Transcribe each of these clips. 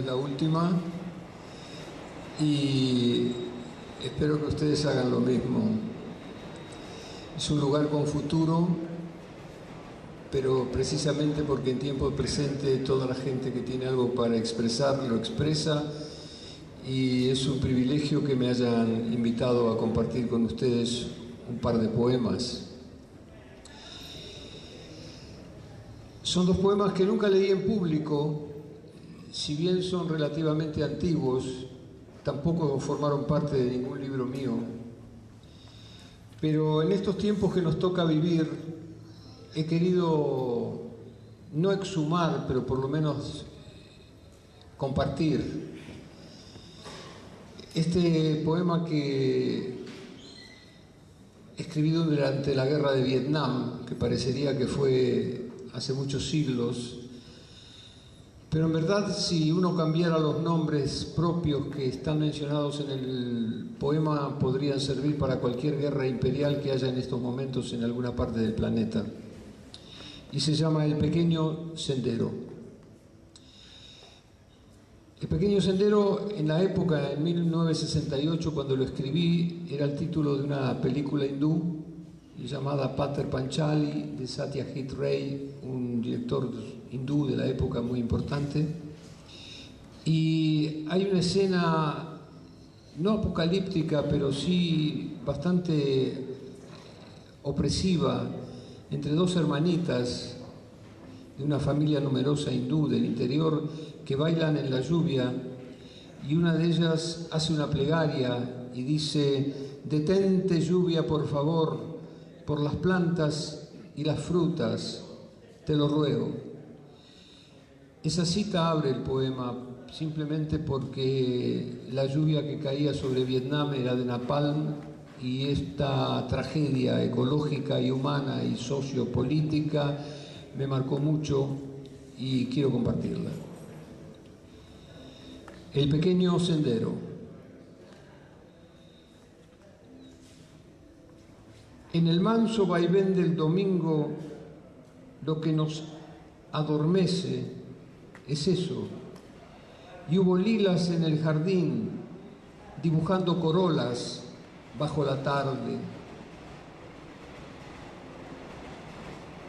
es la última, y espero que ustedes hagan lo mismo. Es un lugar con futuro, pero precisamente porque en tiempo presente toda la gente que tiene algo para expresar lo expresa y es un privilegio que me hayan invitado a compartir con ustedes un par de poemas. Son dos poemas que nunca leí en público, si bien son relativamente antiguos, tampoco formaron parte de ningún libro mío. Pero en estos tiempos que nos toca vivir, he querido no exhumar, pero por lo menos compartir este poema que escribido durante la guerra de Vietnam, que parecería que fue hace muchos siglos, pero en verdad si uno cambiara los nombres propios que están mencionados en el poema, podrían servir para cualquier guerra imperial que haya en estos momentos en alguna parte del planeta. Y se llama El Pequeño Sendero. El pequeño sendero, en la época, en 1968, cuando lo escribí, era el título de una película hindú llamada Pater Panchali de Satyajit Ray, un director hindú de la época muy importante. Y hay una escena no apocalíptica, pero sí bastante opresiva entre dos hermanitas de una familia numerosa hindú del interior que bailan en la lluvia y una de ellas hace una plegaria y dice, detente lluvia por favor, por las plantas y las frutas, te lo ruego. Esa cita abre el poema simplemente porque la lluvia que caía sobre Vietnam era de napalm y esta tragedia ecológica y humana y sociopolítica me marcó mucho y quiero compartirla. El pequeño sendero. En el manso vaivén del domingo, lo que nos adormece es eso. Y hubo lilas en el jardín, dibujando corolas bajo la tarde.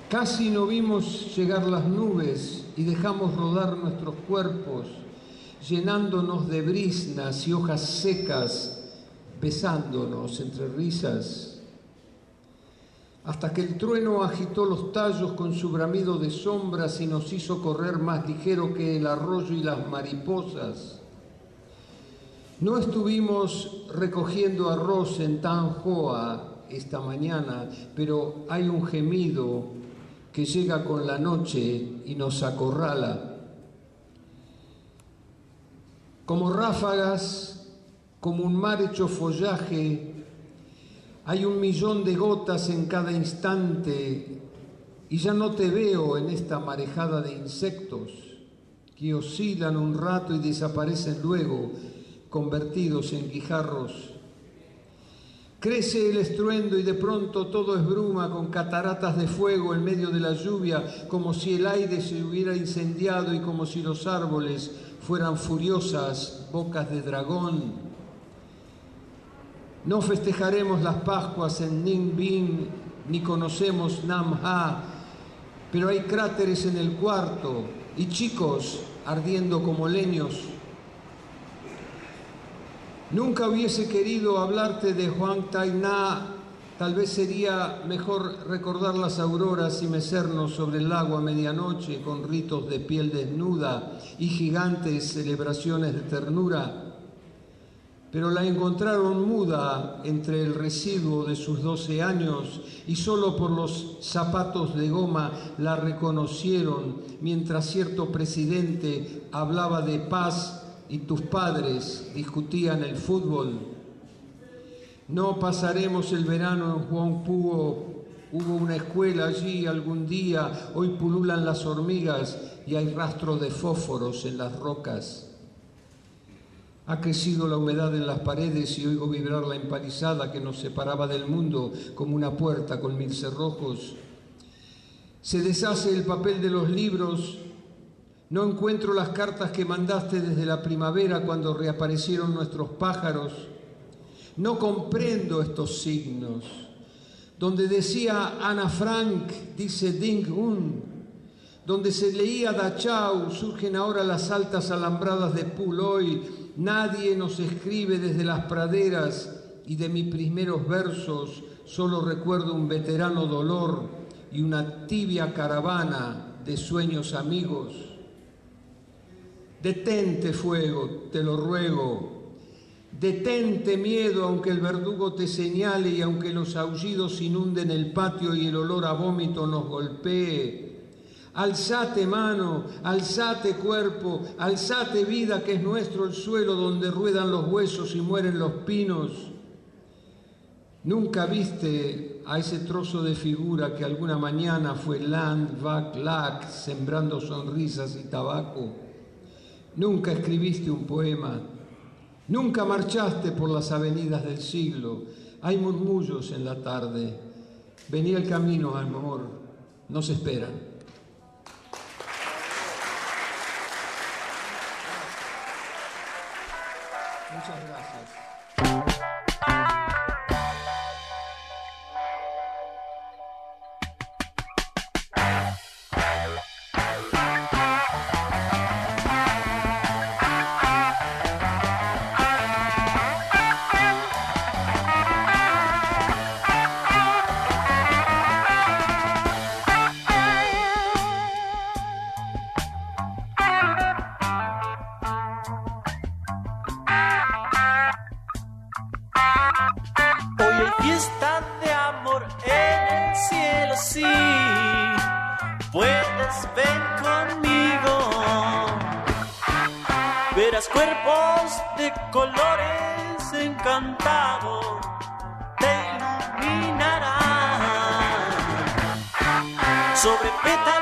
Casi no vimos llegar las nubes y dejamos rodar nuestros cuerpos llenándonos de brisnas y hojas secas, besándonos entre risas, hasta que el trueno agitó los tallos con su bramido de sombras y nos hizo correr más ligero que el arroyo y las mariposas. No estuvimos recogiendo arroz en Tanjoa esta mañana, pero hay un gemido que llega con la noche y nos acorrala como ráfagas, como un mar hecho follaje, hay un millón de gotas en cada instante y ya no te veo en esta marejada de insectos que oscilan un rato y desaparecen luego, convertidos en guijarros. Crece el estruendo y de pronto todo es bruma con cataratas de fuego en medio de la lluvia, como si el aire se hubiera incendiado y como si los árboles fueran furiosas bocas de dragón. No festejaremos las Pascuas en Ninh ni conocemos Nam Ha, pero hay cráteres en el cuarto y chicos ardiendo como leños. Nunca hubiese querido hablarte de Juan Na Tal vez sería mejor recordar las auroras y mecernos sobre el lago a medianoche con ritos de piel desnuda y gigantes celebraciones de ternura. Pero la encontraron muda entre el residuo de sus doce años y solo por los zapatos de goma la reconocieron mientras cierto presidente hablaba de paz y tus padres discutían el fútbol. No pasaremos el verano en Juan Pugo. Hubo una escuela allí algún día, hoy pululan las hormigas y hay rastros de fósforos en las rocas. Ha crecido la humedad en las paredes y oigo vibrar la empalizada que nos separaba del mundo como una puerta con mil cerrojos. Se deshace el papel de los libros No encuentro las cartas que mandaste desde la primavera cuando reaparecieron nuestros pájaros. No comprendo estos signos. Donde decía Ana Frank, dice Ding Un. Donde se leía Dachau, surgen ahora las altas alambradas de Puloy. Nadie nos escribe desde las praderas y de mis primeros versos solo recuerdo un veterano dolor y una tibia caravana de sueños amigos Detente fuego, te lo ruego. Detente miedo aunque el verdugo te señale y aunque los aullidos inunden el patio y el olor a vómito nos golpee. Alzate mano, alzate cuerpo, alzate vida que es nuestro el suelo donde ruedan los huesos y mueren los pinos. Nunca viste a ese trozo de figura que alguna mañana fue Land, Vac, Lac, sembrando sonrisas y tabaco. Nunca escribiste un poema, nunca marchaste por las avenidas del siglo. Hay murmullos en la tarde. Venía el camino, amor, nos esperan. Muchas gracias. colores encantados te iluminarán sobre pétalos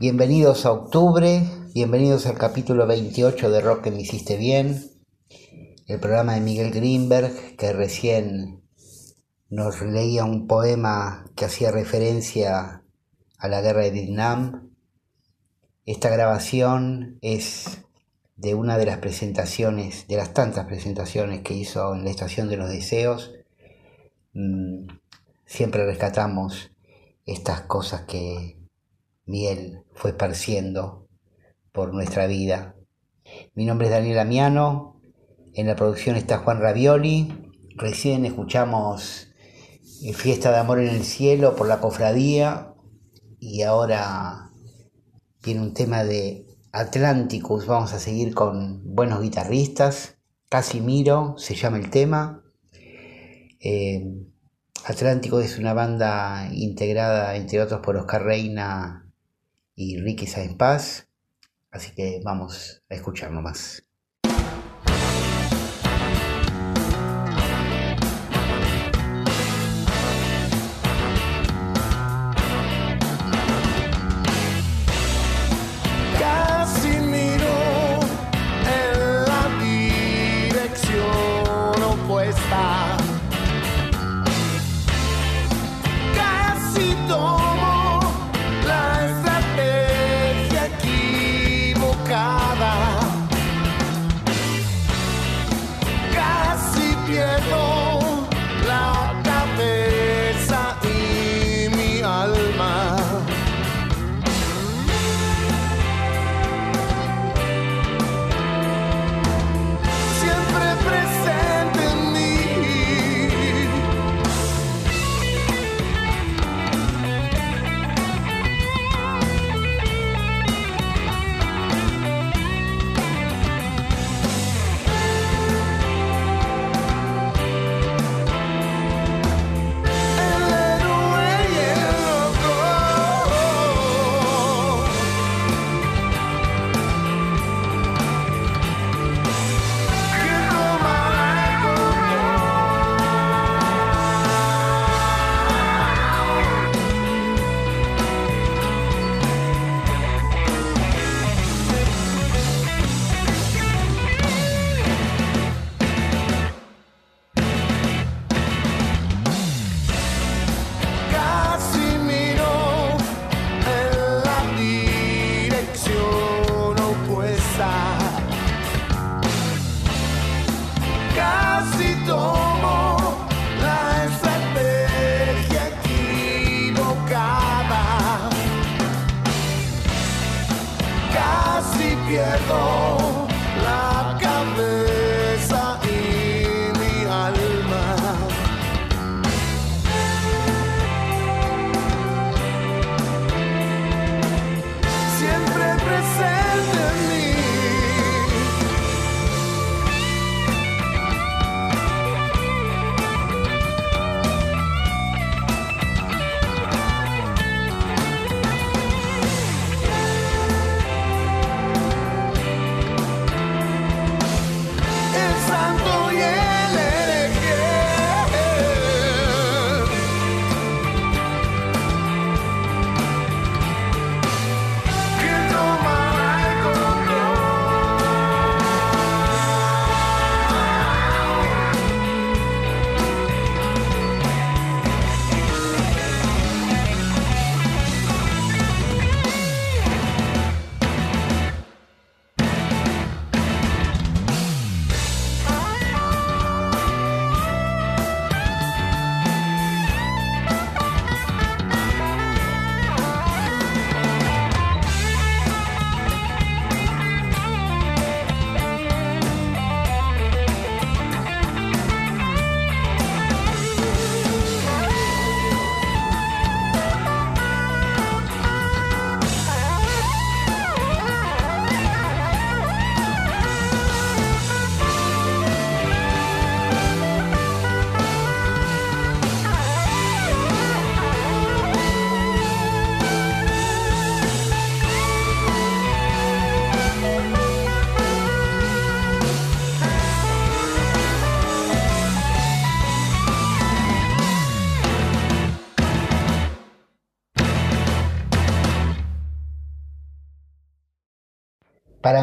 Bienvenidos a octubre, bienvenidos al capítulo 28 de Rock que me hiciste bien, el programa de Miguel Greenberg que recién nos leía un poema que hacía referencia a la guerra de Vietnam. Esta grabación es de una de las presentaciones, de las tantas presentaciones que hizo en la Estación de los Deseos. Mm, siempre rescatamos estas cosas que miel fue esparciendo por nuestra vida. Mi nombre es Daniel Amiano, en la producción está Juan Ravioli, recién escuchamos eh, Fiesta de Amor en el Cielo por la cofradía y ahora viene un tema de Atlanticus, vamos a seguir con buenos guitarristas, Casimiro se llama el tema. Eh, Atlántico es una banda integrada, entre otros, por Oscar Reina y Ricky Sainz Paz. Así que vamos a escuchar nomás.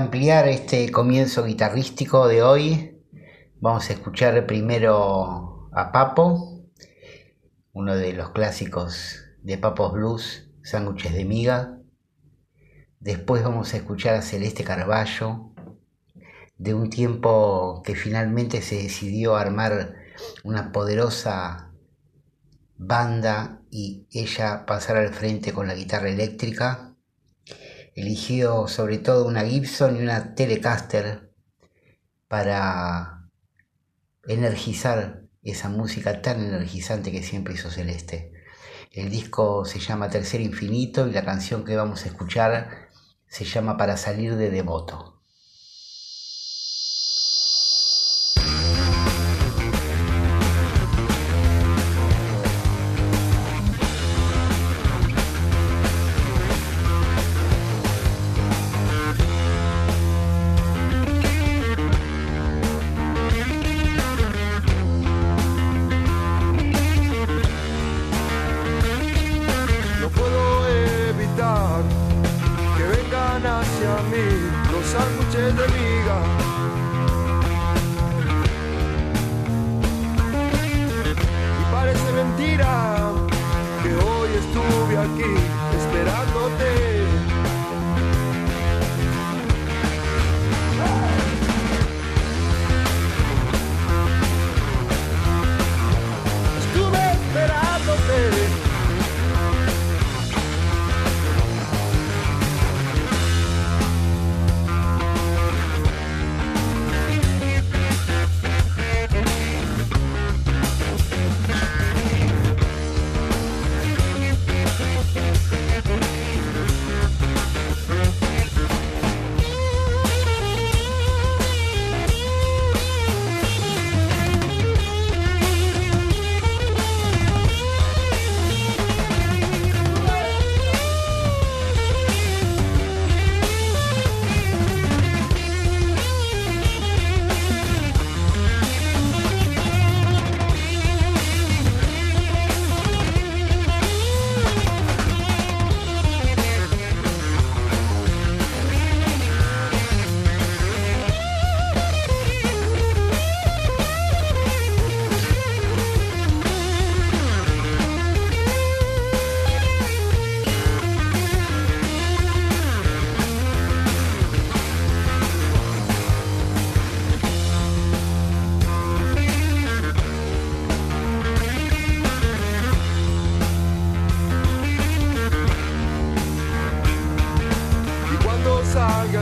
Ampliar este comienzo guitarrístico de hoy, vamos a escuchar primero a Papo, uno de los clásicos de Papos Blues, Sándwiches de Miga. Después vamos a escuchar a Celeste Carballo, de un tiempo que finalmente se decidió armar una poderosa banda y ella pasar al frente con la guitarra eléctrica. Eligió sobre todo una Gibson y una Telecaster para energizar esa música tan energizante que siempre hizo Celeste. El disco se llama Tercer Infinito y la canción que vamos a escuchar se llama Para salir de devoto.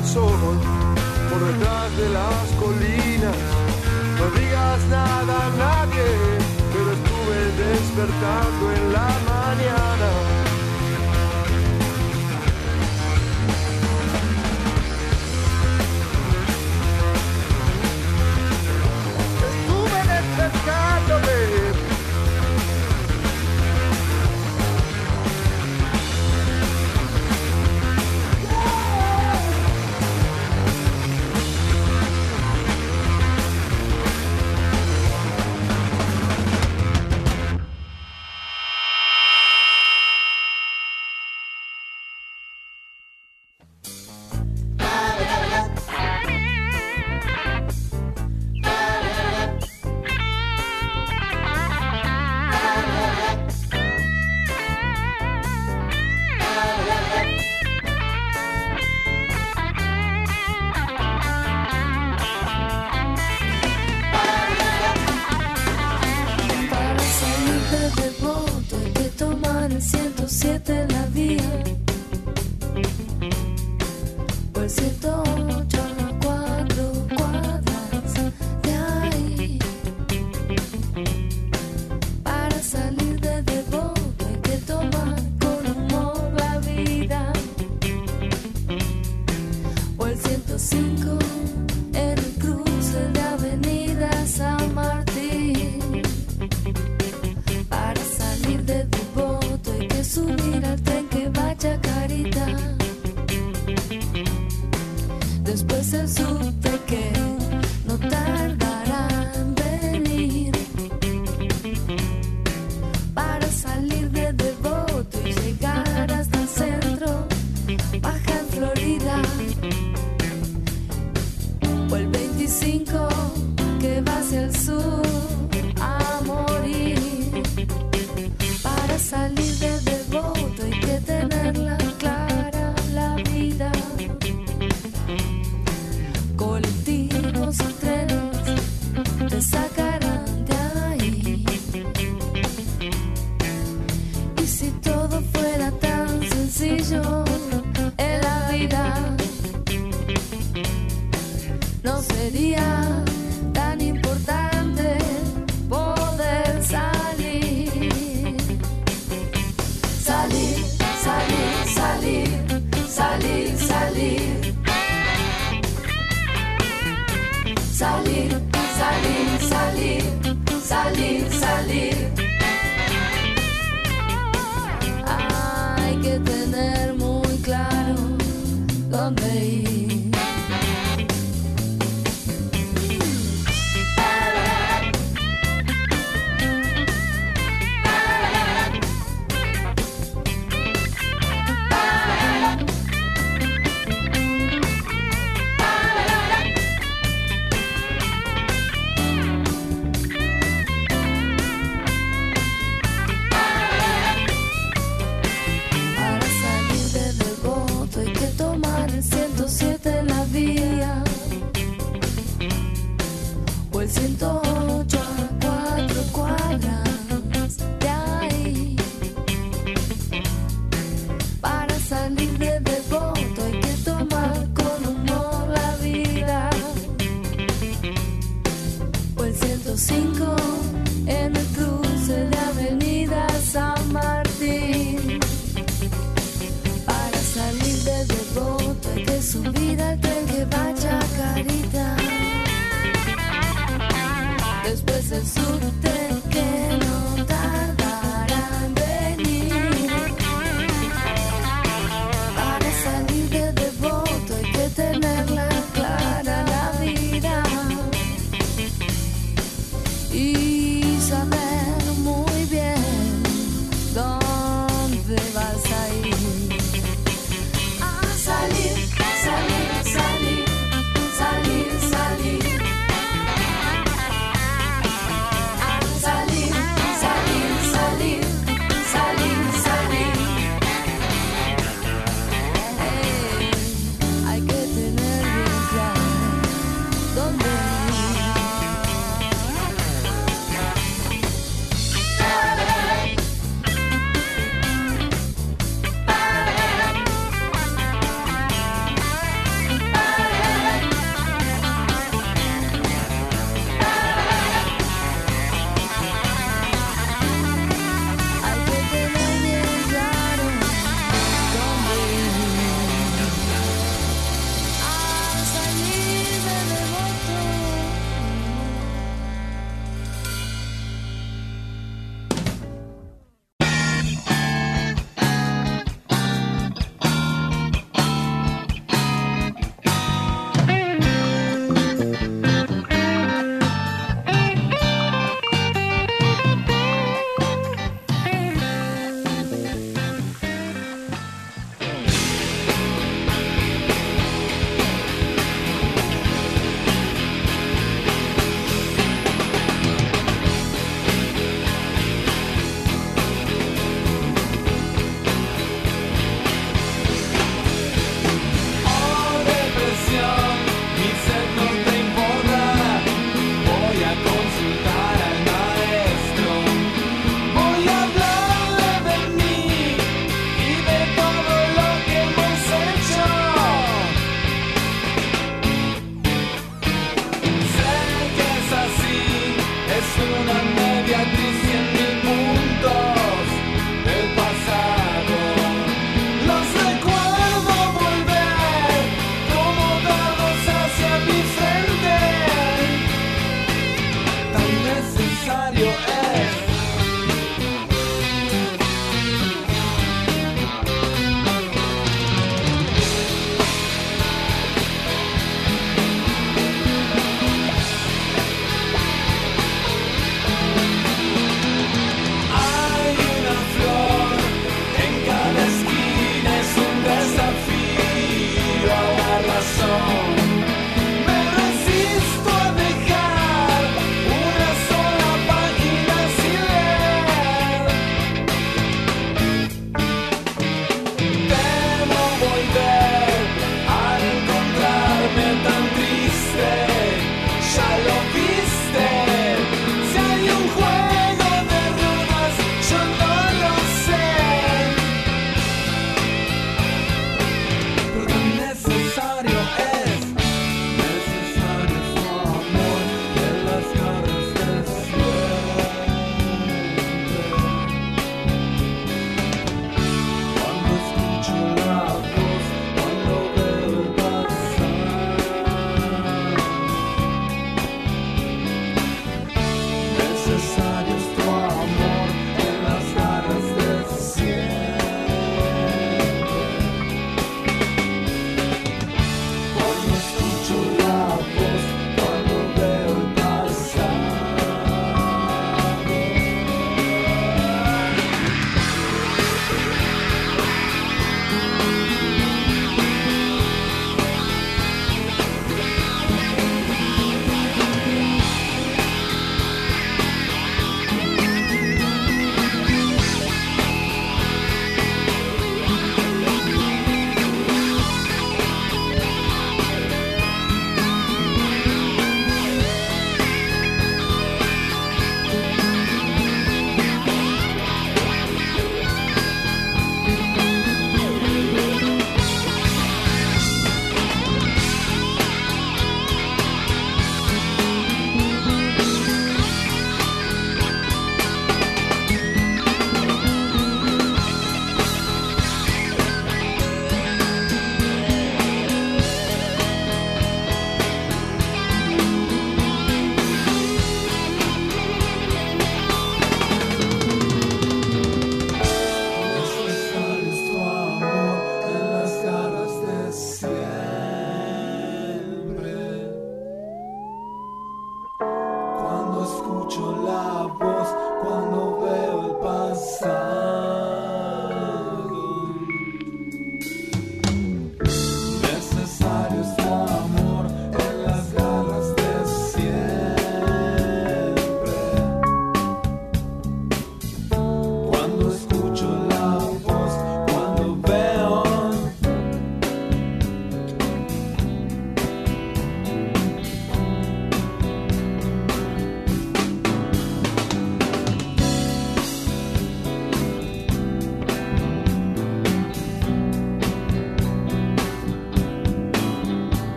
el por detrás de las colinas. No digas nada a nadie, pero estuve despertando en la mañana.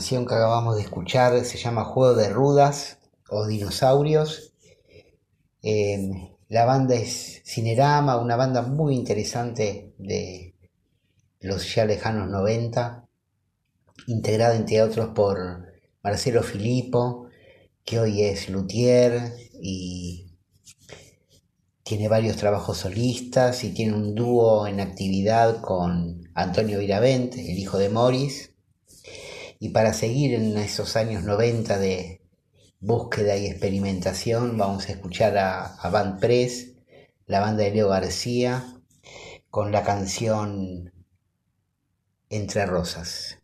Canción que acabamos de escuchar se llama Juego de Rudas o Dinosaurios. Eh, la banda es Cinerama, una banda muy interesante de los ya lejanos 90, integrada entre otros por Marcelo Filippo, que hoy es luthier y tiene varios trabajos solistas y tiene un dúo en actividad con Antonio Viravent, el hijo de Morris. Y para seguir en esos años 90 de búsqueda y experimentación, vamos a escuchar a, a Press, la banda de Leo García, con la canción Entre Rosas.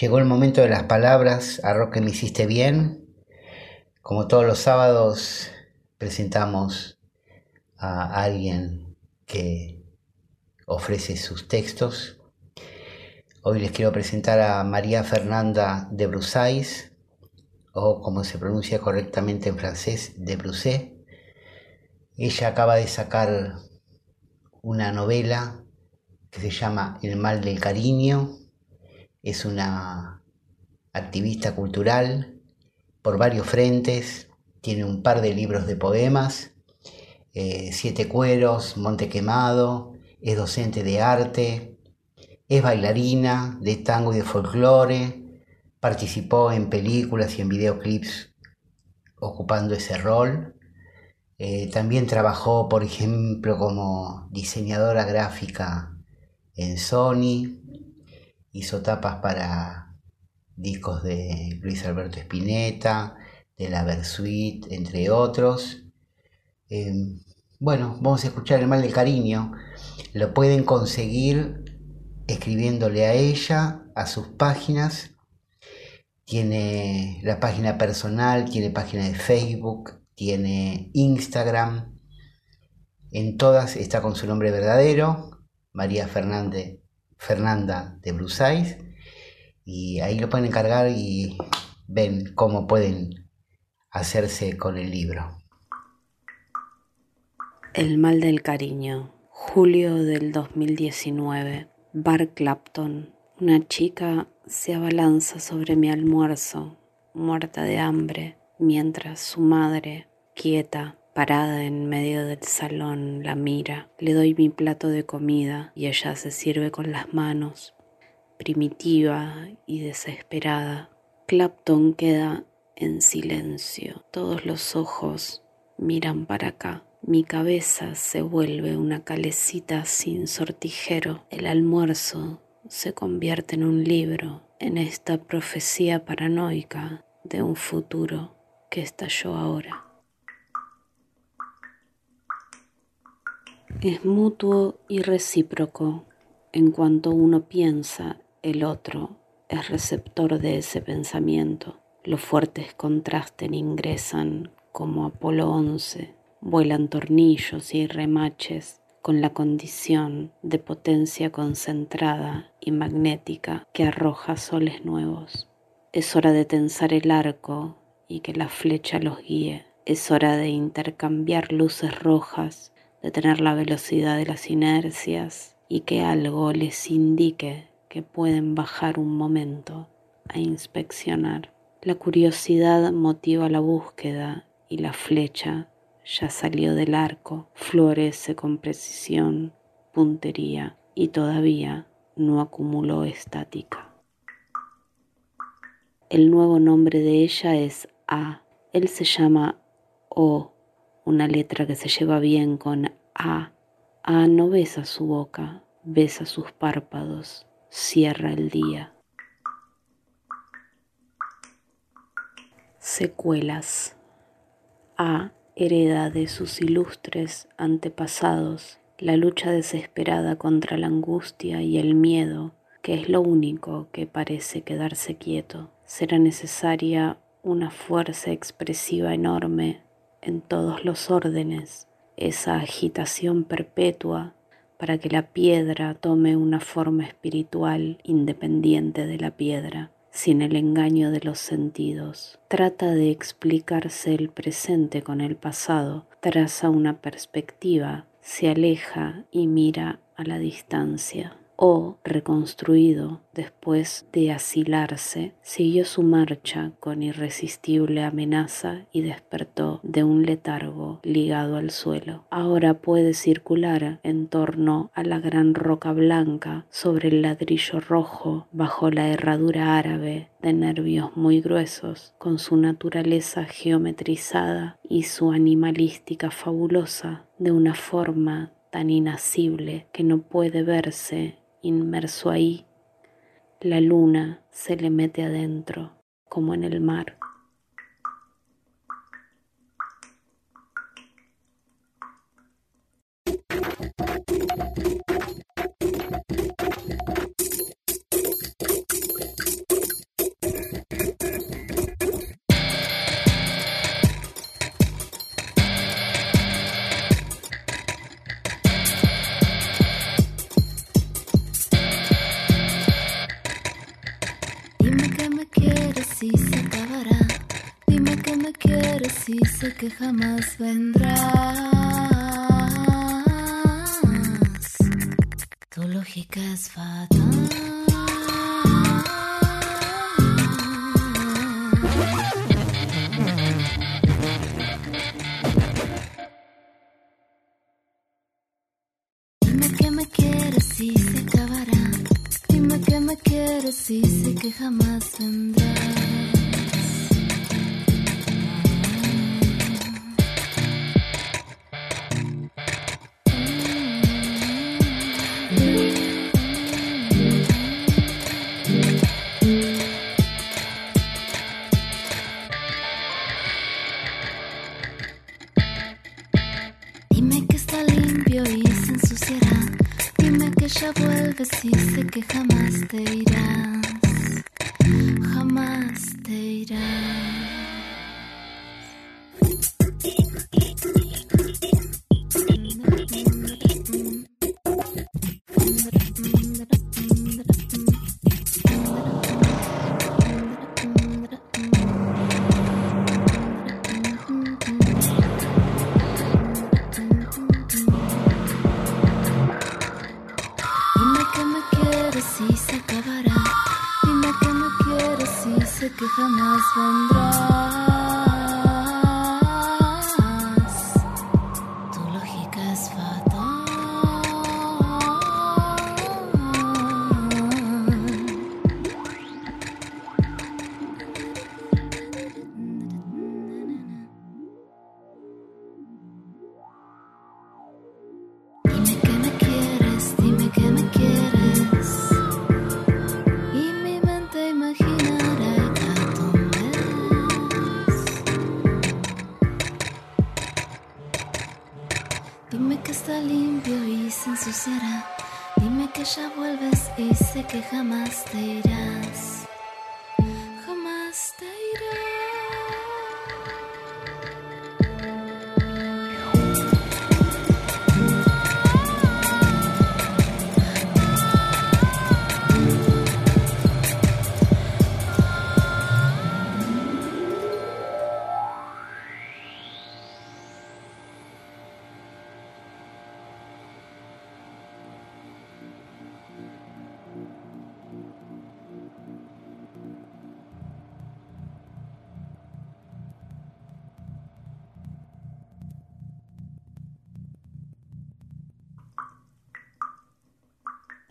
Llegó el momento de las palabras, a Roque me hiciste bien. Como todos los sábados presentamos a alguien que ofrece sus textos. Hoy les quiero presentar a María Fernanda de Brusais, o como se pronuncia correctamente en francés, de Brusset. Ella acaba de sacar una novela que se llama El mal del cariño. Es una activista cultural por varios frentes. Tiene un par de libros de poemas, eh, Siete Cueros, Monte Quemado. Es docente de arte. Es bailarina de tango y de folclore. Participó en películas y en videoclips ocupando ese rol. Eh, también trabajó, por ejemplo, como diseñadora gráfica en Sony. Hizo tapas para discos de Luis Alberto Spinetta, de la Versuit, entre otros. Eh, bueno, vamos a escuchar El mal del cariño. Lo pueden conseguir escribiéndole a ella, a sus páginas. Tiene la página personal, tiene página de Facebook, tiene Instagram. En todas está con su nombre verdadero, María Fernández, Fernanda de Brusais. Y ahí lo pueden encargar y ven cómo pueden hacerse con el libro. El mal del cariño, julio del 2019, Bar Clapton. Una chica se abalanza sobre mi almuerzo, muerta de hambre, mientras su madre, quieta, parada en medio del salón, la mira. Le doy mi plato de comida y ella se sirve con las manos, primitiva y desesperada. Clapton queda en silencio. Todos los ojos miran para acá. Mi cabeza se vuelve una calecita sin sortijero. El almuerzo se convierte en un libro, en esta profecía paranoica de un futuro que estalló ahora. Es mutuo y recíproco. En cuanto uno piensa, el otro es receptor de ese pensamiento. Los fuertes contrasten ingresan como Apolo 11 vuelan tornillos y remaches con la condición de potencia concentrada y magnética que arroja soles nuevos. Es hora de tensar el arco y que la flecha los guíe. Es hora de intercambiar luces rojas, de tener la velocidad de las inercias y que algo les indique que pueden bajar un momento a inspeccionar. La curiosidad motiva la búsqueda y la flecha ya salió del arco, florece con precisión, puntería y todavía no acumuló estática. El nuevo nombre de ella es A. Él se llama O, una letra que se lleva bien con A. A no besa su boca, besa sus párpados, cierra el día. Secuelas. A hereda de sus ilustres antepasados la lucha desesperada contra la angustia y el miedo, que es lo único que parece quedarse quieto. Será necesaria una fuerza expresiva enorme en todos los órdenes, esa agitación perpetua para que la piedra tome una forma espiritual independiente de la piedra sin el engaño de los sentidos. Trata de explicarse el presente con el pasado, traza una perspectiva, se aleja y mira a la distancia o, reconstruido después de asilarse, siguió su marcha con irresistible amenaza y despertó de un letargo ligado al suelo. Ahora puede circular en torno a la gran roca blanca sobre el ladrillo rojo bajo la herradura árabe de nervios muy gruesos, con su naturaleza geometrizada y su animalística fabulosa, de una forma tan inasible que no puede verse inmerso ahí, la luna se le mete adentro como en el mar. Sé que jamás vendrás. Tu lógica es fatal.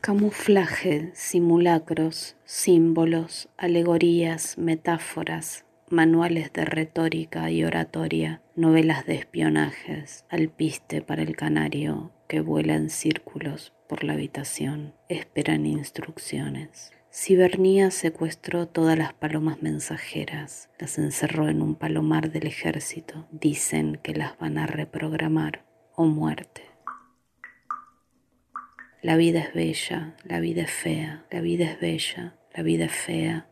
Camuflaje, simulacros, símbolos, alegorías, metáforas, manuales de retórica y oratoria, novelas de espionajes, alpiste para el canario que vuela en círculos por la habitación, esperan instrucciones. Cibernía secuestró todas las palomas mensajeras, las encerró en un palomar del ejército. Dicen que las van a reprogramar o muerte. La vida es bella, la vida es fea, la vida es bella, la vida es fea.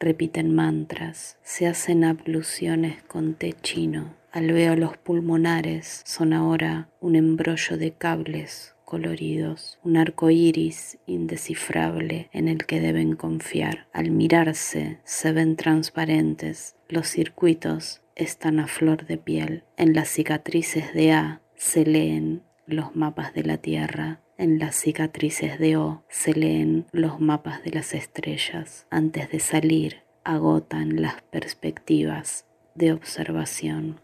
Repiten mantras, se hacen abluciones con té chino. Alvéolos pulmonares son ahora un embrollo de cables coloridos, un arco iris indescifrable en el que deben confiar. Al mirarse se ven transparentes, los circuitos están a flor de piel. En las cicatrices de A se leen los mapas de la Tierra. En las cicatrices de O se leen los mapas de las estrellas. Antes de salir, agotan las perspectivas de observación.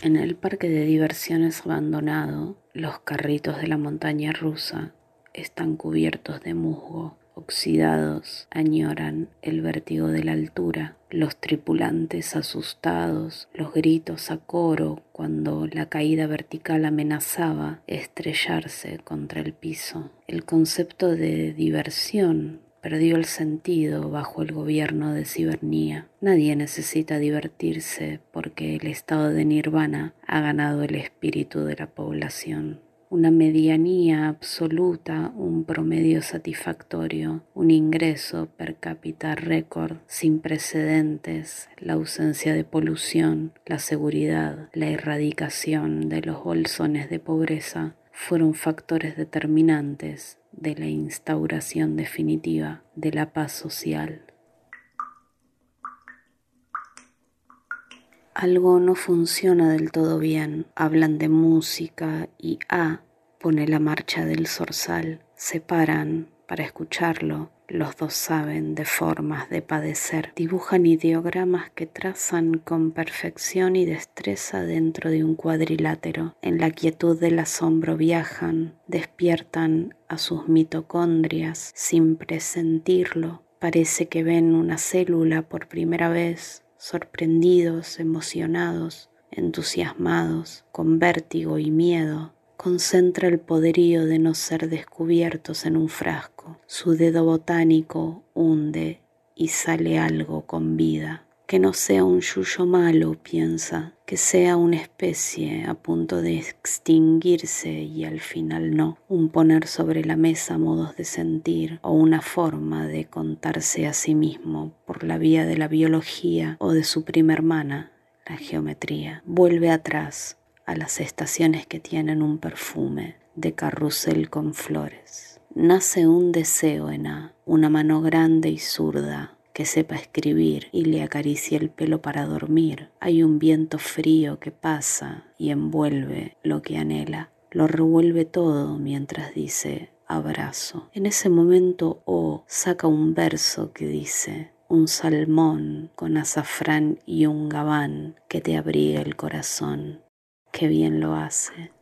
En el parque de diversiones abandonado, los carritos de la montaña rusa están cubiertos de musgo, oxidados, añoran el vértigo de la altura, los tripulantes asustados, los gritos a coro cuando la caída vertical amenazaba estrellarse contra el piso. El concepto de diversión perdió el sentido bajo el gobierno de Cibernía. Nadie necesita divertirse porque el estado de nirvana ha ganado el espíritu de la población. Una medianía absoluta, un promedio satisfactorio, un ingreso per cápita récord sin precedentes, la ausencia de polución, la seguridad, la erradicación de los bolsones de pobreza fueron factores determinantes de la instauración definitiva de la paz social. Algo no funciona del todo bien. Hablan de música y A pone la marcha del zorzal. Se paran para escucharlo. Los dos saben de formas de padecer. Dibujan ideogramas que trazan con perfección y destreza dentro de un cuadrilátero. En la quietud del asombro viajan, despiertan a sus mitocondrias sin presentirlo. Parece que ven una célula por primera vez sorprendidos, emocionados, entusiasmados, con vértigo y miedo, concentra el poderío de no ser descubiertos en un frasco. Su dedo botánico hunde y sale algo con vida. Que no sea un yuyo malo, piensa, que sea una especie a punto de extinguirse y al final no, un poner sobre la mesa modos de sentir o una forma de contarse a sí mismo por la vía de la biología o de su prima hermana, la geometría. Vuelve atrás a las estaciones que tienen un perfume de carrusel con flores. Nace un deseo en A, una mano grande y zurda que sepa escribir y le acaricia el pelo para dormir. Hay un viento frío que pasa y envuelve lo que anhela. Lo revuelve todo mientras dice abrazo. En ese momento O saca un verso que dice un salmón con azafrán y un gabán que te abriga el corazón. Qué bien lo hace.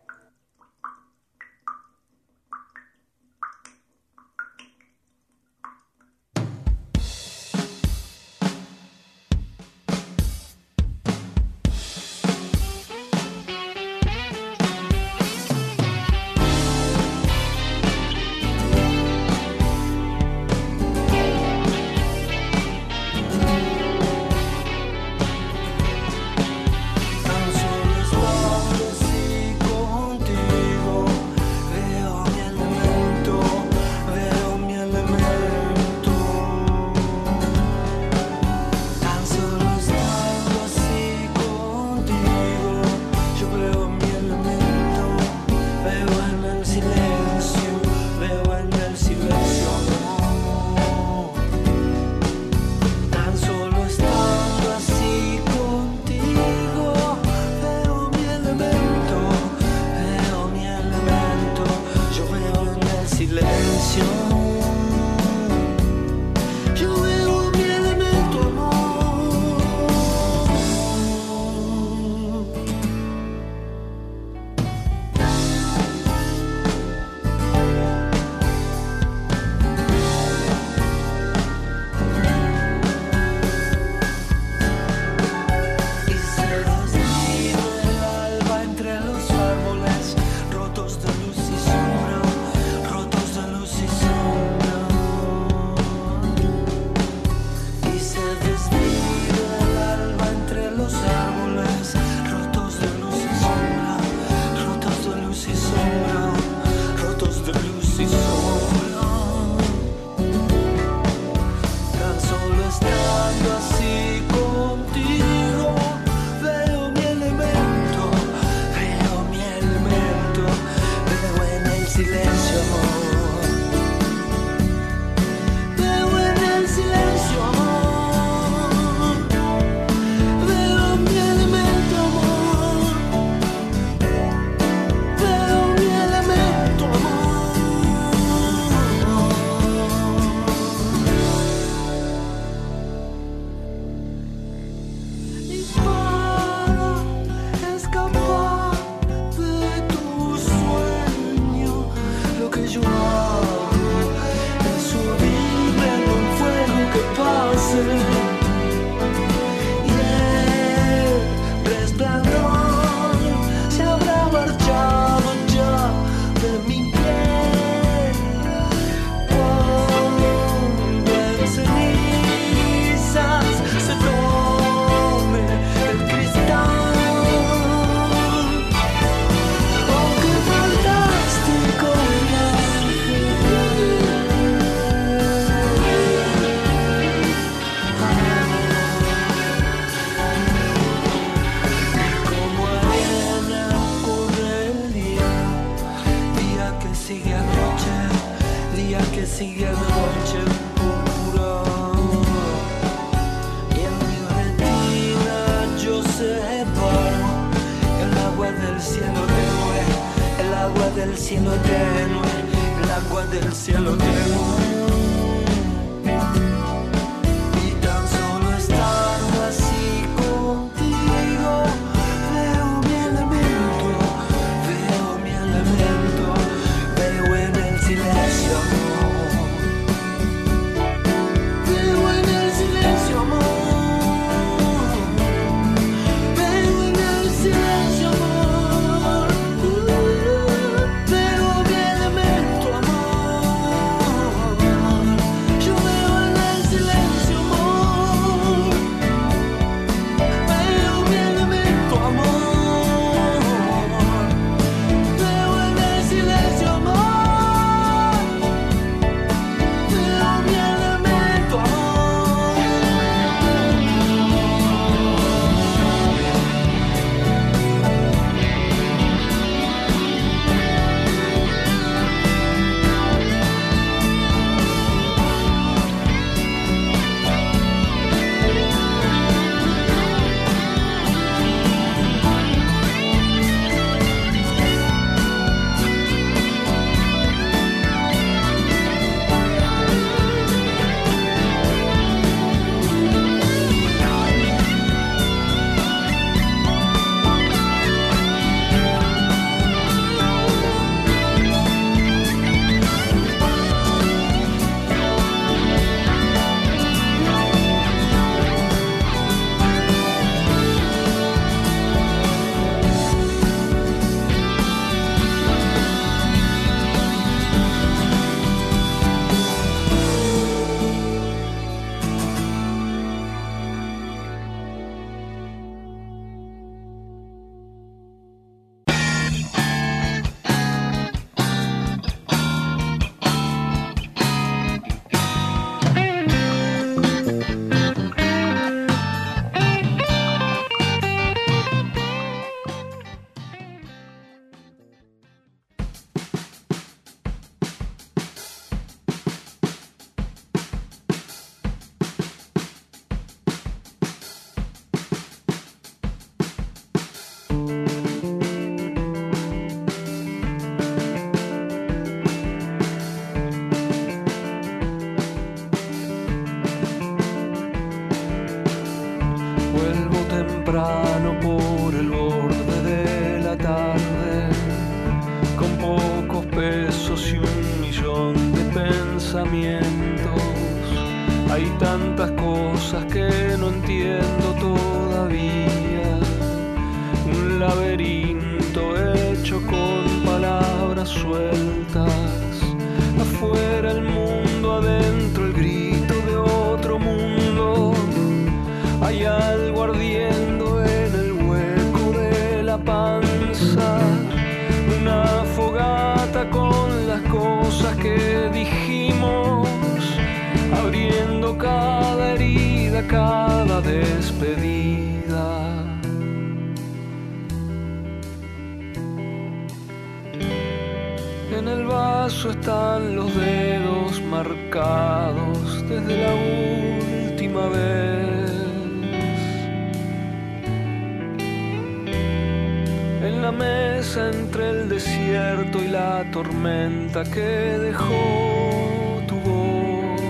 que dejó tu voz.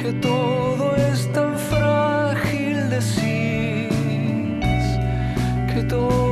Que todo es tan frágil, decís que todo.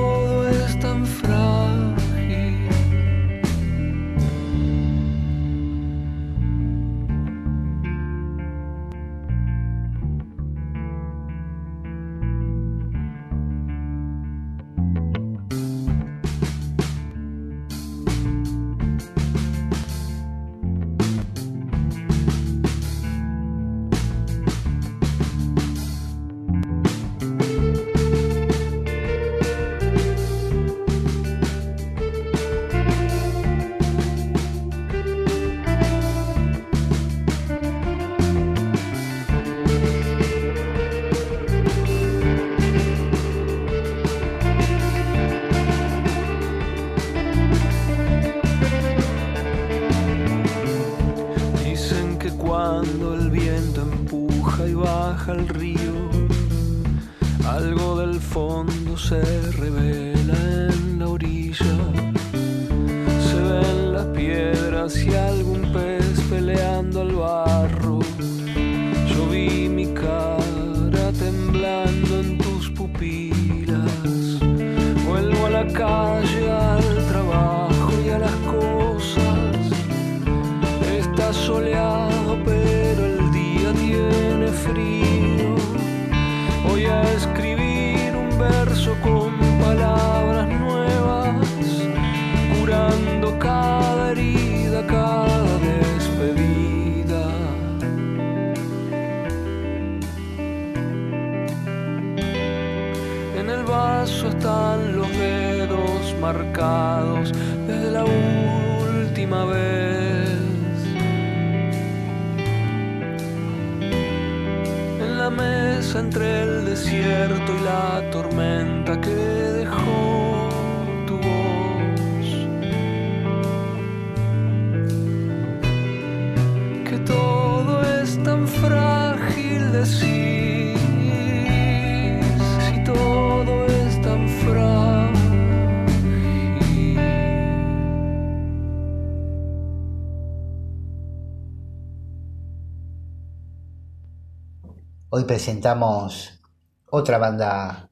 Hoy presentamos otra banda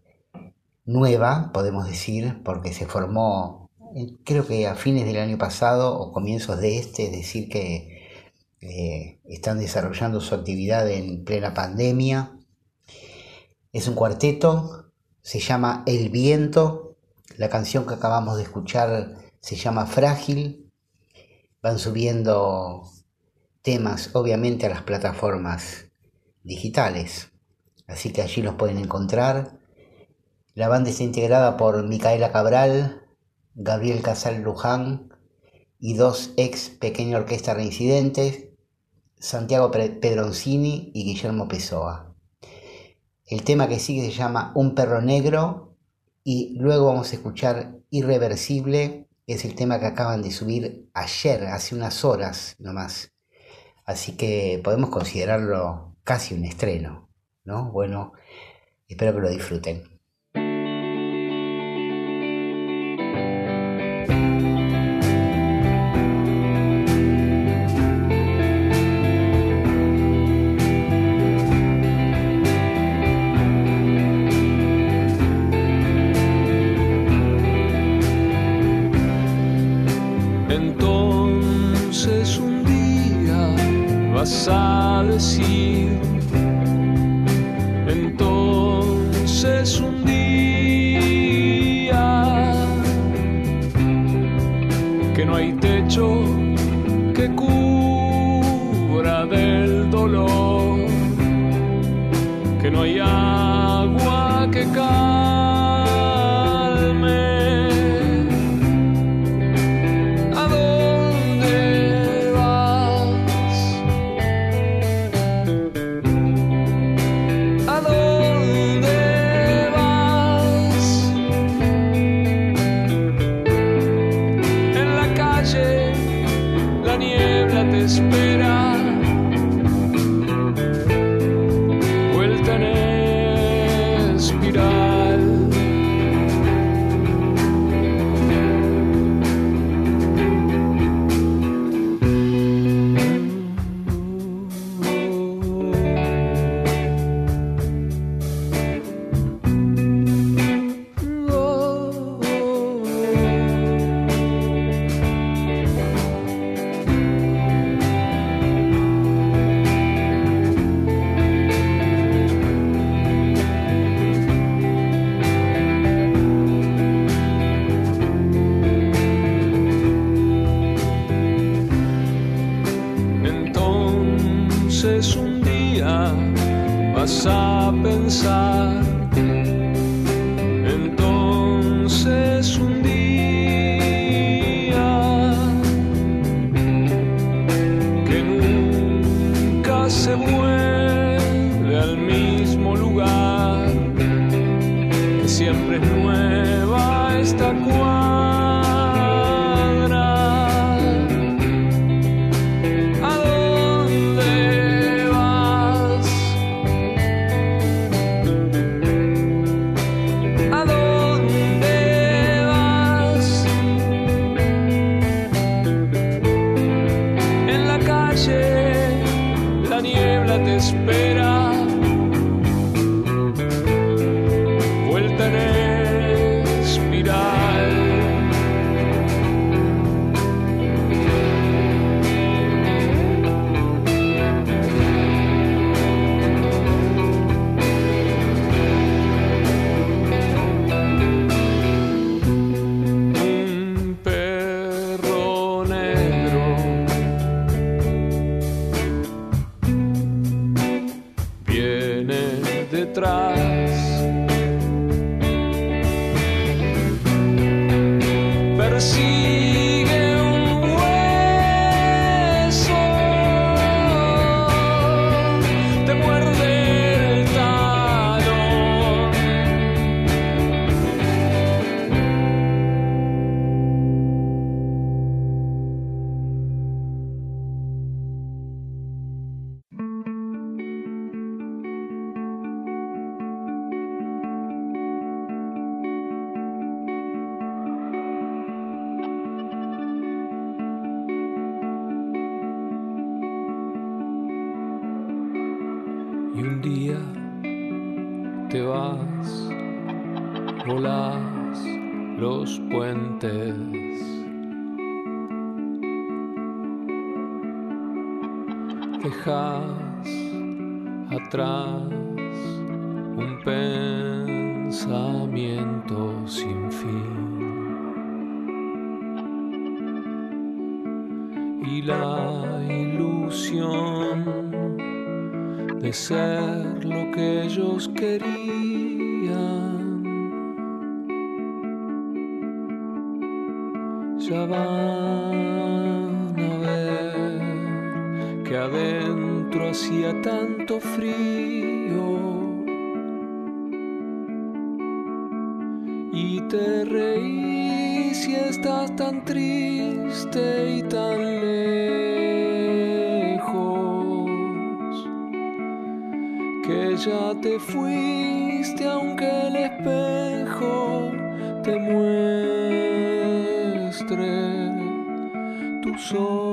nueva, podemos decir, porque se formó eh, creo que a fines del año pasado o comienzos de este, es decir, que eh, están desarrollando su actividad en plena pandemia. Es un cuarteto, se llama El Viento, la canción que acabamos de escuchar se llama Frágil, van subiendo temas obviamente a las plataformas digitales. Así que allí los pueden encontrar. La banda está integrada por Micaela Cabral, Gabriel Casal Luján y dos ex pequeña orquesta reincidentes, Santiago Pedroncini y Guillermo Pessoa. El tema que sigue se llama Un perro negro y luego vamos a escuchar Irreversible, es el tema que acaban de subir ayer, hace unas horas nomás. Así que podemos considerarlo casi un estreno, ¿no? Bueno, espero que lo disfruten. de ser lo que ellos querían. Ya van a ver que adentro hacía tanto frío. Y te reí si estás tan triste y tan lejos. ya te fuiste aunque el espejo te muestre tu sol.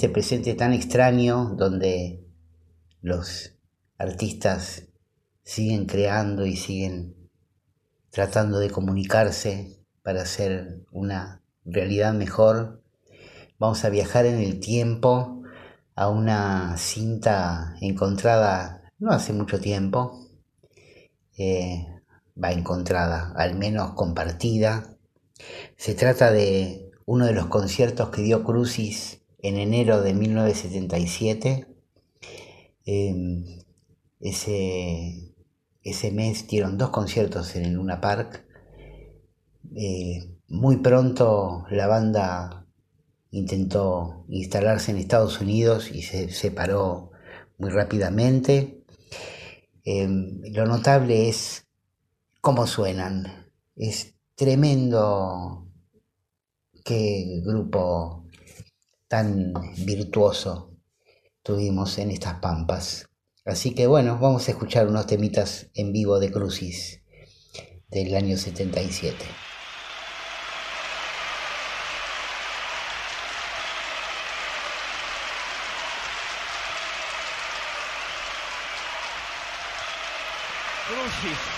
Este presente tan extraño donde los artistas siguen creando y siguen tratando de comunicarse para hacer una realidad mejor. Vamos a viajar en el tiempo a una cinta encontrada no hace mucho tiempo, eh, va encontrada, al menos compartida. Se trata de uno de los conciertos que dio Crucis en enero de 1977. Em, ese, ese mes dieron dos conciertos en el Luna Park. Eh, muy pronto la banda intentó instalarse en Estados Unidos y se separó muy rápidamente. Em, lo notable es cómo suenan. Es tremendo qué grupo tan virtuoso tuvimos en estas pampas. Así que bueno, vamos a escuchar unos temitas en vivo de Crucis del año 77. Crucis.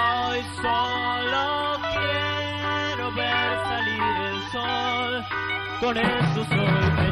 Hoy solo quiero ver salir el sol, con esos golpes.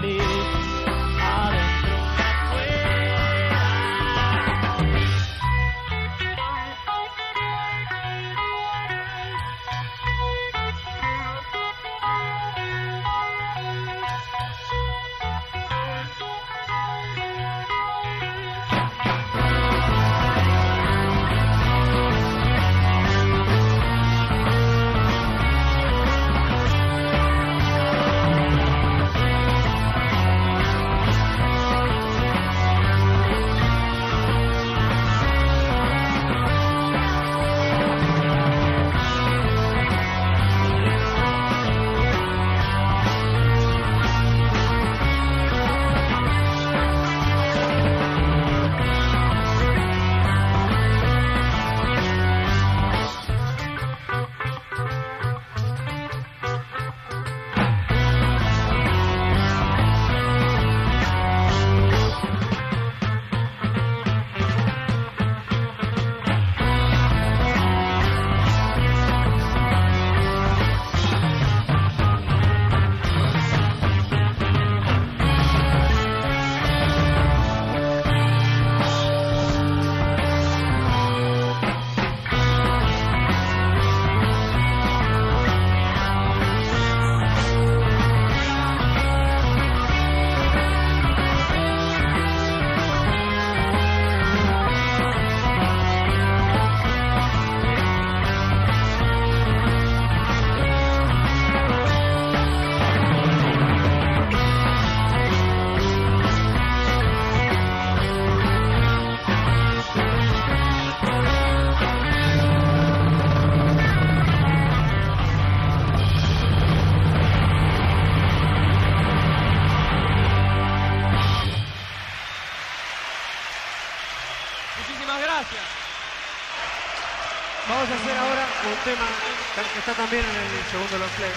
segundo lo empleo,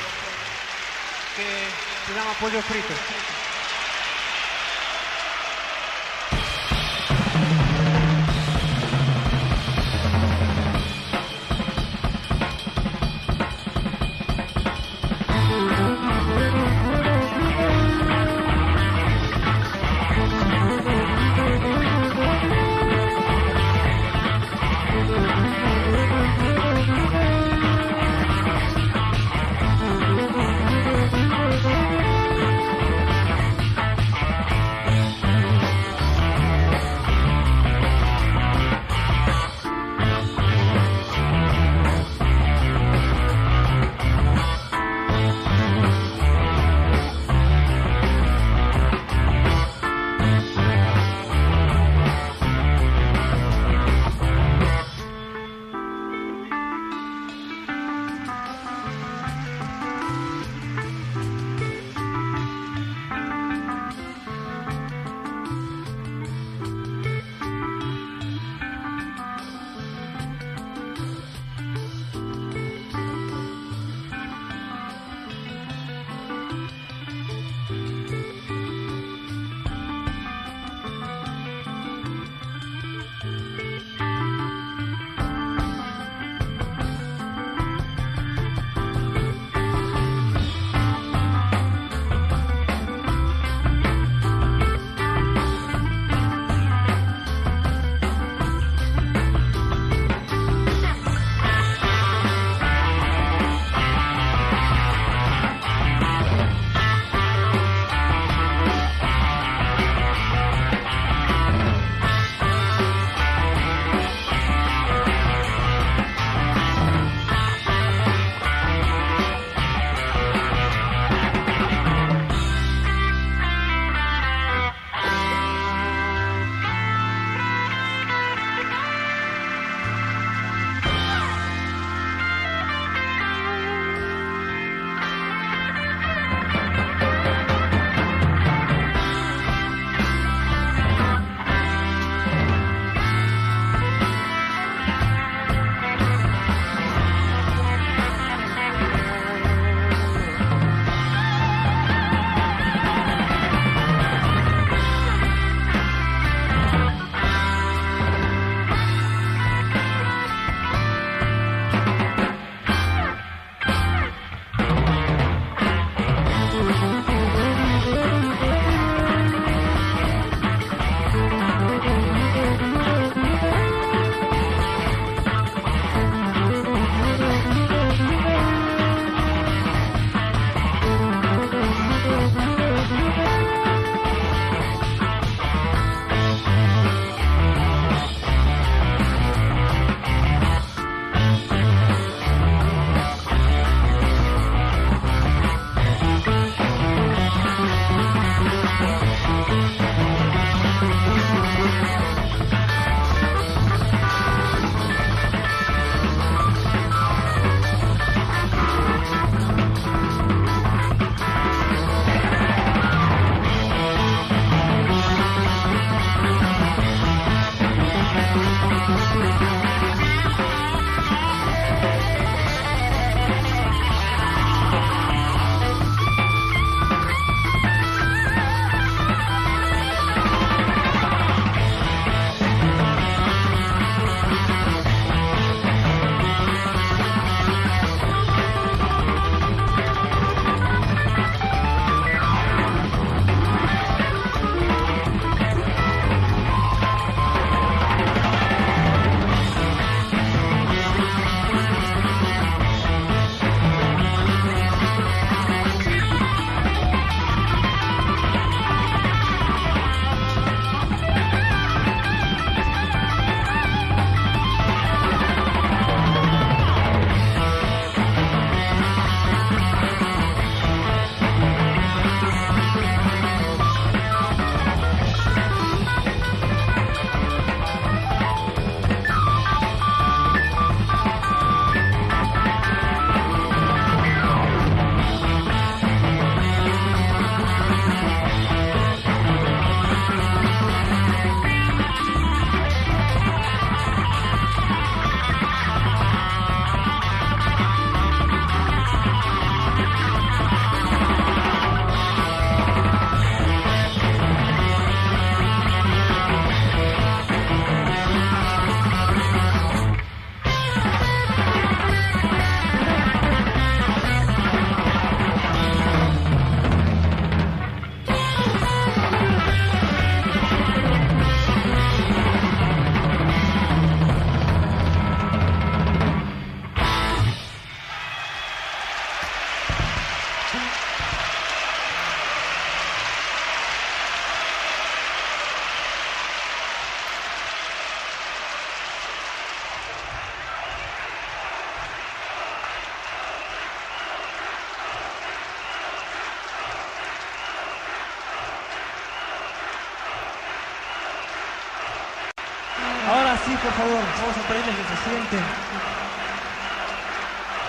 que se llama pollo frito.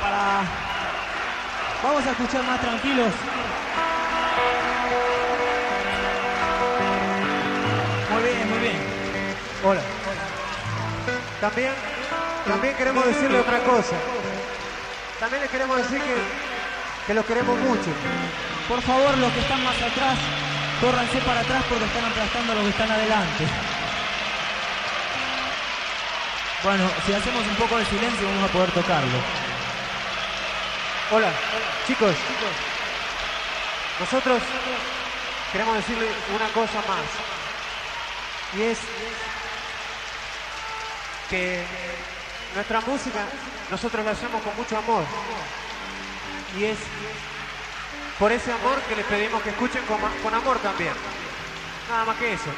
Para... Vamos a escuchar más tranquilos. Muy bien, muy bien. Hola. También, también queremos decirle otra cosa. También les queremos decir que, que queremos mucho. Por favor, los que están más atrás, córranse para atrás porque están aplastando a los que están adelante. Bueno, si hacemos un poco de silencio vamos a poder tocarlo. Hola, chicos. chicos. Nosotros queremos decirle una cosa más. Y es que nuestra música nosotros la hacemos con mucho amor. Y es por ese amor que les pedimos que escuchen con amor también. Nada más que eso.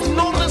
no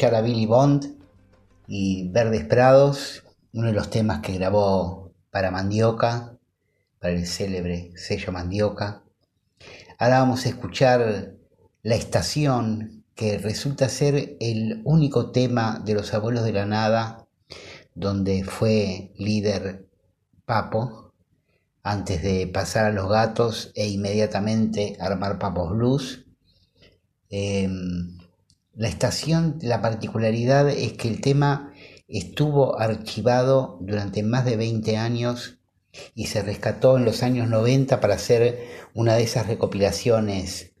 escuchar a Billy Bond y Verdes Prados, uno de los temas que grabó para Mandioca, para el célebre sello Mandioca. Ahora vamos a escuchar La Estación, que resulta ser el único tema de Los Abuelos de la Nada, donde fue líder Papo, antes de pasar a Los Gatos e inmediatamente armar Papos Blues. Em, la estación, la particularidad es que el tema estuvo archivado durante más de 20 años y se rescató en los años 90 para hacer una de esas recopilaciones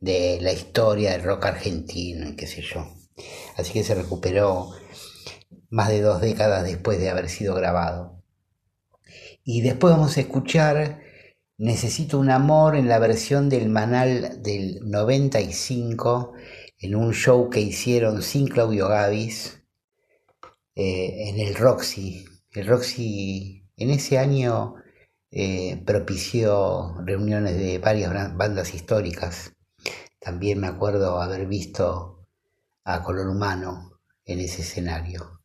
de la historia del rock argentino y qué sé yo. Así que se recuperó más de dos décadas después de haber sido grabado. Y después vamos a escuchar Necesito un amor en la versión del Manal del 95 en un show que hicieron sin Claudio Gavis, eh, en el Roxy. El Roxy en ese año eh, propició reuniones de varias bandas históricas. También me acuerdo haber visto a Color Humano en ese escenario.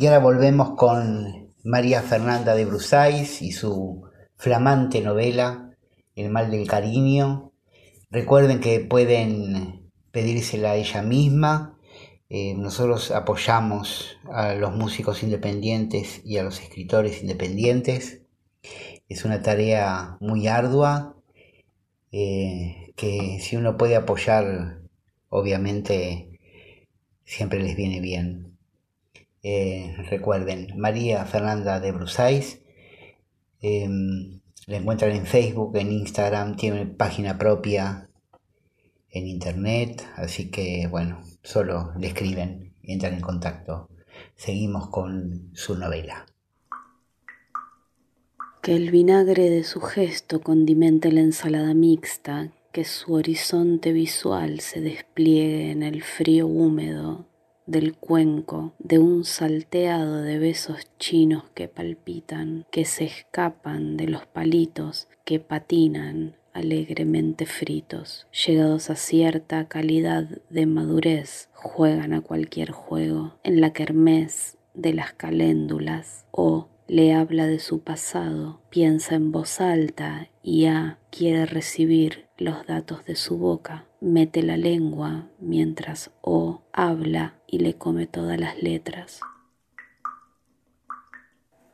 Y ahora volvemos con María Fernanda de Brusais y su flamante novela El mal del cariño. Recuerden que pueden pedírsela a ella misma. Eh, nosotros apoyamos a los músicos independientes y a los escritores independientes. Es una tarea muy ardua eh, que si uno puede apoyar, obviamente siempre les viene bien. Eh, recuerden, María Fernanda de Brusais. eh, la encuentran en Facebook, en Instagram, tiene página propia en internet, así que bueno, solo le escriben, entran en contacto. Seguimos con su novela. Que el vinagre de su gesto condimente la ensalada mixta, que su horizonte visual se despliegue en el frío húmedo del cuenco de un salteado de besos chinos que palpitan, que se escapan de los palitos que patinan alegremente fritos. Llegados a cierta calidad de madurez, juegan a cualquier juego en la kermés de las caléndulas o le habla de su pasado, piensa en voz alta y A quiere recibir los datos de su boca. Mete la lengua mientras O habla y le come todas las letras.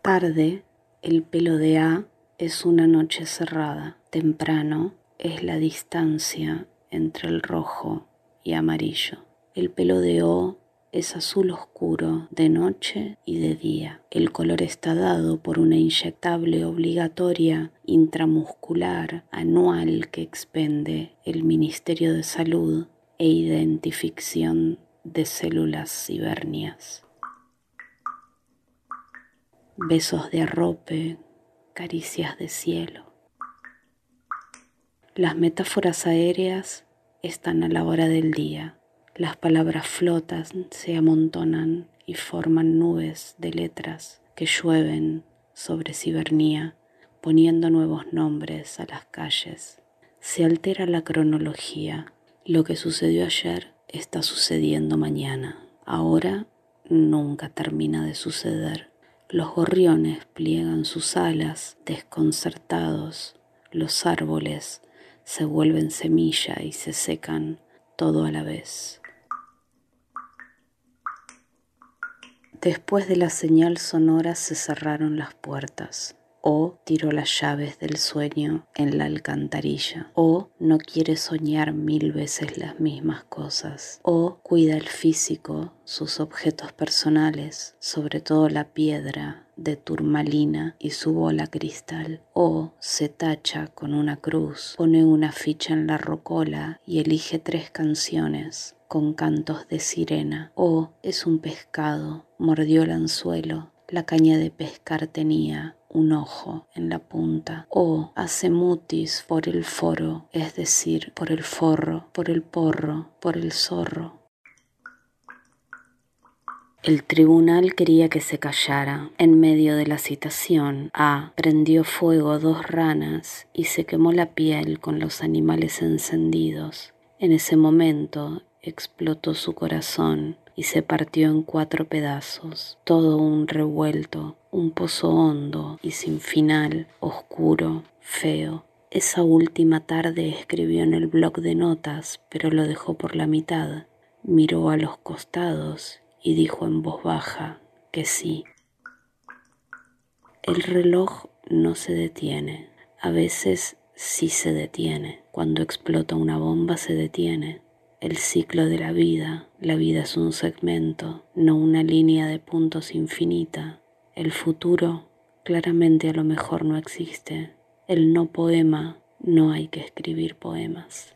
Tarde, el pelo de A es una noche cerrada. Temprano es la distancia entre el rojo y amarillo. El pelo de O es azul oscuro de noche y de día. El color está dado por una inyectable obligatoria intramuscular anual que expende el Ministerio de Salud e Identificación de Células Cibernias. Besos de arrope, caricias de cielo. Las metáforas aéreas están a la hora del día. Las palabras flotan, se amontonan y forman nubes de letras que llueven sobre Cibernía, poniendo nuevos nombres a las calles. Se altera la cronología. Lo que sucedió ayer está sucediendo mañana. Ahora nunca termina de suceder. Los gorriones pliegan sus alas desconcertados. Los árboles se vuelven semilla y se secan todo a la vez. Después de la señal sonora se cerraron las puertas. O tiró las llaves del sueño en la alcantarilla. O no quiere soñar mil veces las mismas cosas. O cuida el físico, sus objetos personales, sobre todo la piedra de turmalina y su bola cristal. O se tacha con una cruz, pone una ficha en la rocola y elige tres canciones con cantos de sirena. O es un pescado, mordió el anzuelo, la caña de pescar tenía un ojo en la punta, o hace mutis por el foro, es decir, por el forro, por el porro, por el zorro. El tribunal quería que se callara. En medio de la citación, A prendió fuego dos ranas y se quemó la piel con los animales encendidos. En ese momento explotó su corazón y se partió en cuatro pedazos, todo un revuelto, un pozo hondo y sin final, oscuro, feo. Esa última tarde escribió en el bloc de notas, pero lo dejó por la mitad. Miró a los costados y dijo en voz baja que sí. El reloj no se detiene, a veces sí se detiene. Cuando explota una bomba se detiene el ciclo de la vida. La vida es un segmento, no una línea de puntos infinita. El futuro claramente a lo mejor no existe. El no poema, no hay que escribir poemas.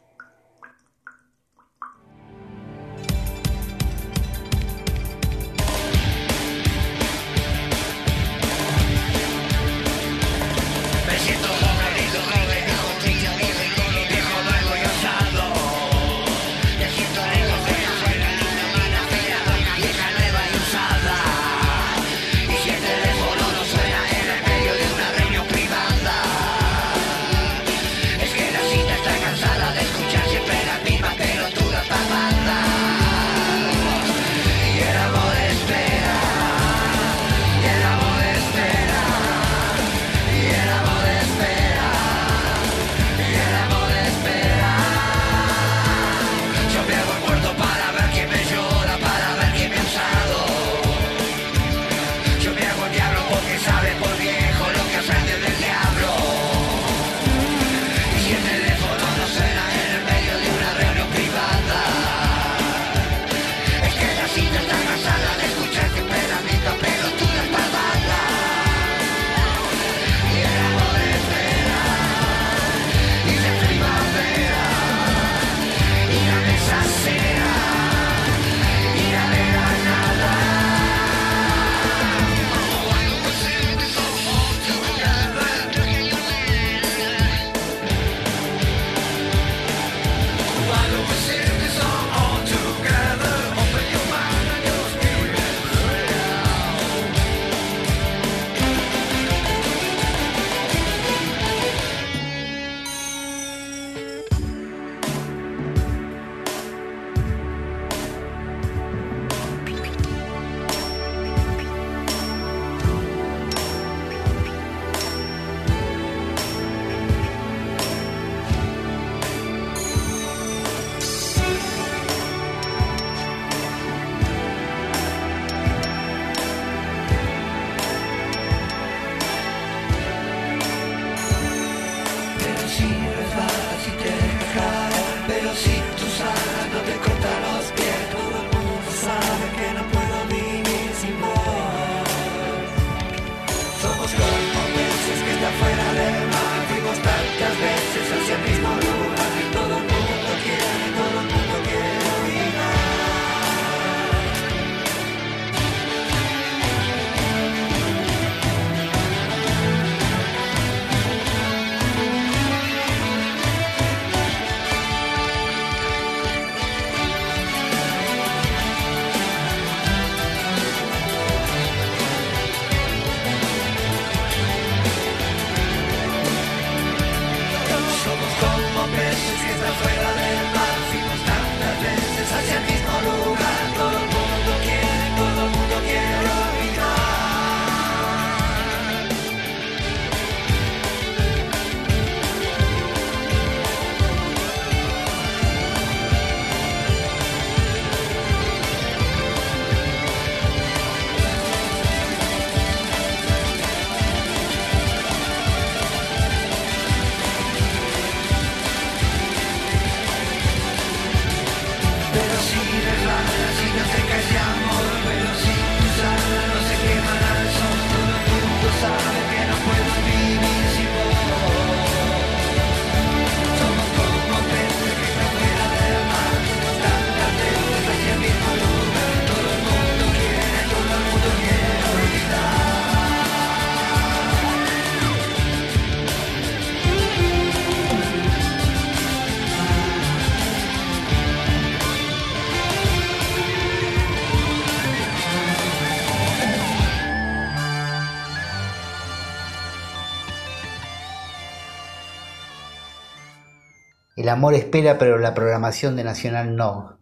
Amor espera, pero la programación de Nacional no.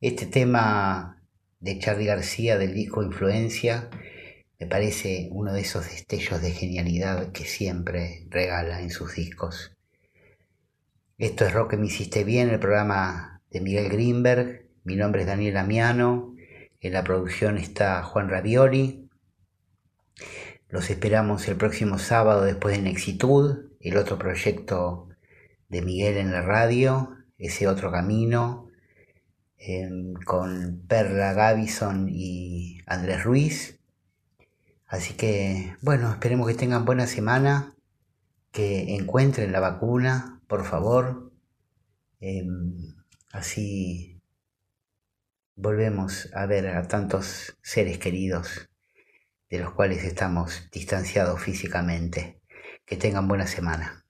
Este tema de Charlie García del disco Influencia me parece uno de esos destellos de genialidad que siempre regala en sus discos. Esto es Rock que me hiciste bien, el programa de Miguel Greenberg. Mi nombre es Daniel Amiano. En la producción está Juan Ravioli. Los esperamos el próximo sábado después de Nexitud, el otro proyecto de Miguel en la radio, ese otro camino, em, con Perla Gavison y Andrés Ruiz. Así que, bueno, esperemos que tengan buena semana, que encuentren la vacuna, por favor. Em, así volvemos a ver a tantos seres queridos de los cuales estamos distanciados físicamente. Que tengan buena semana.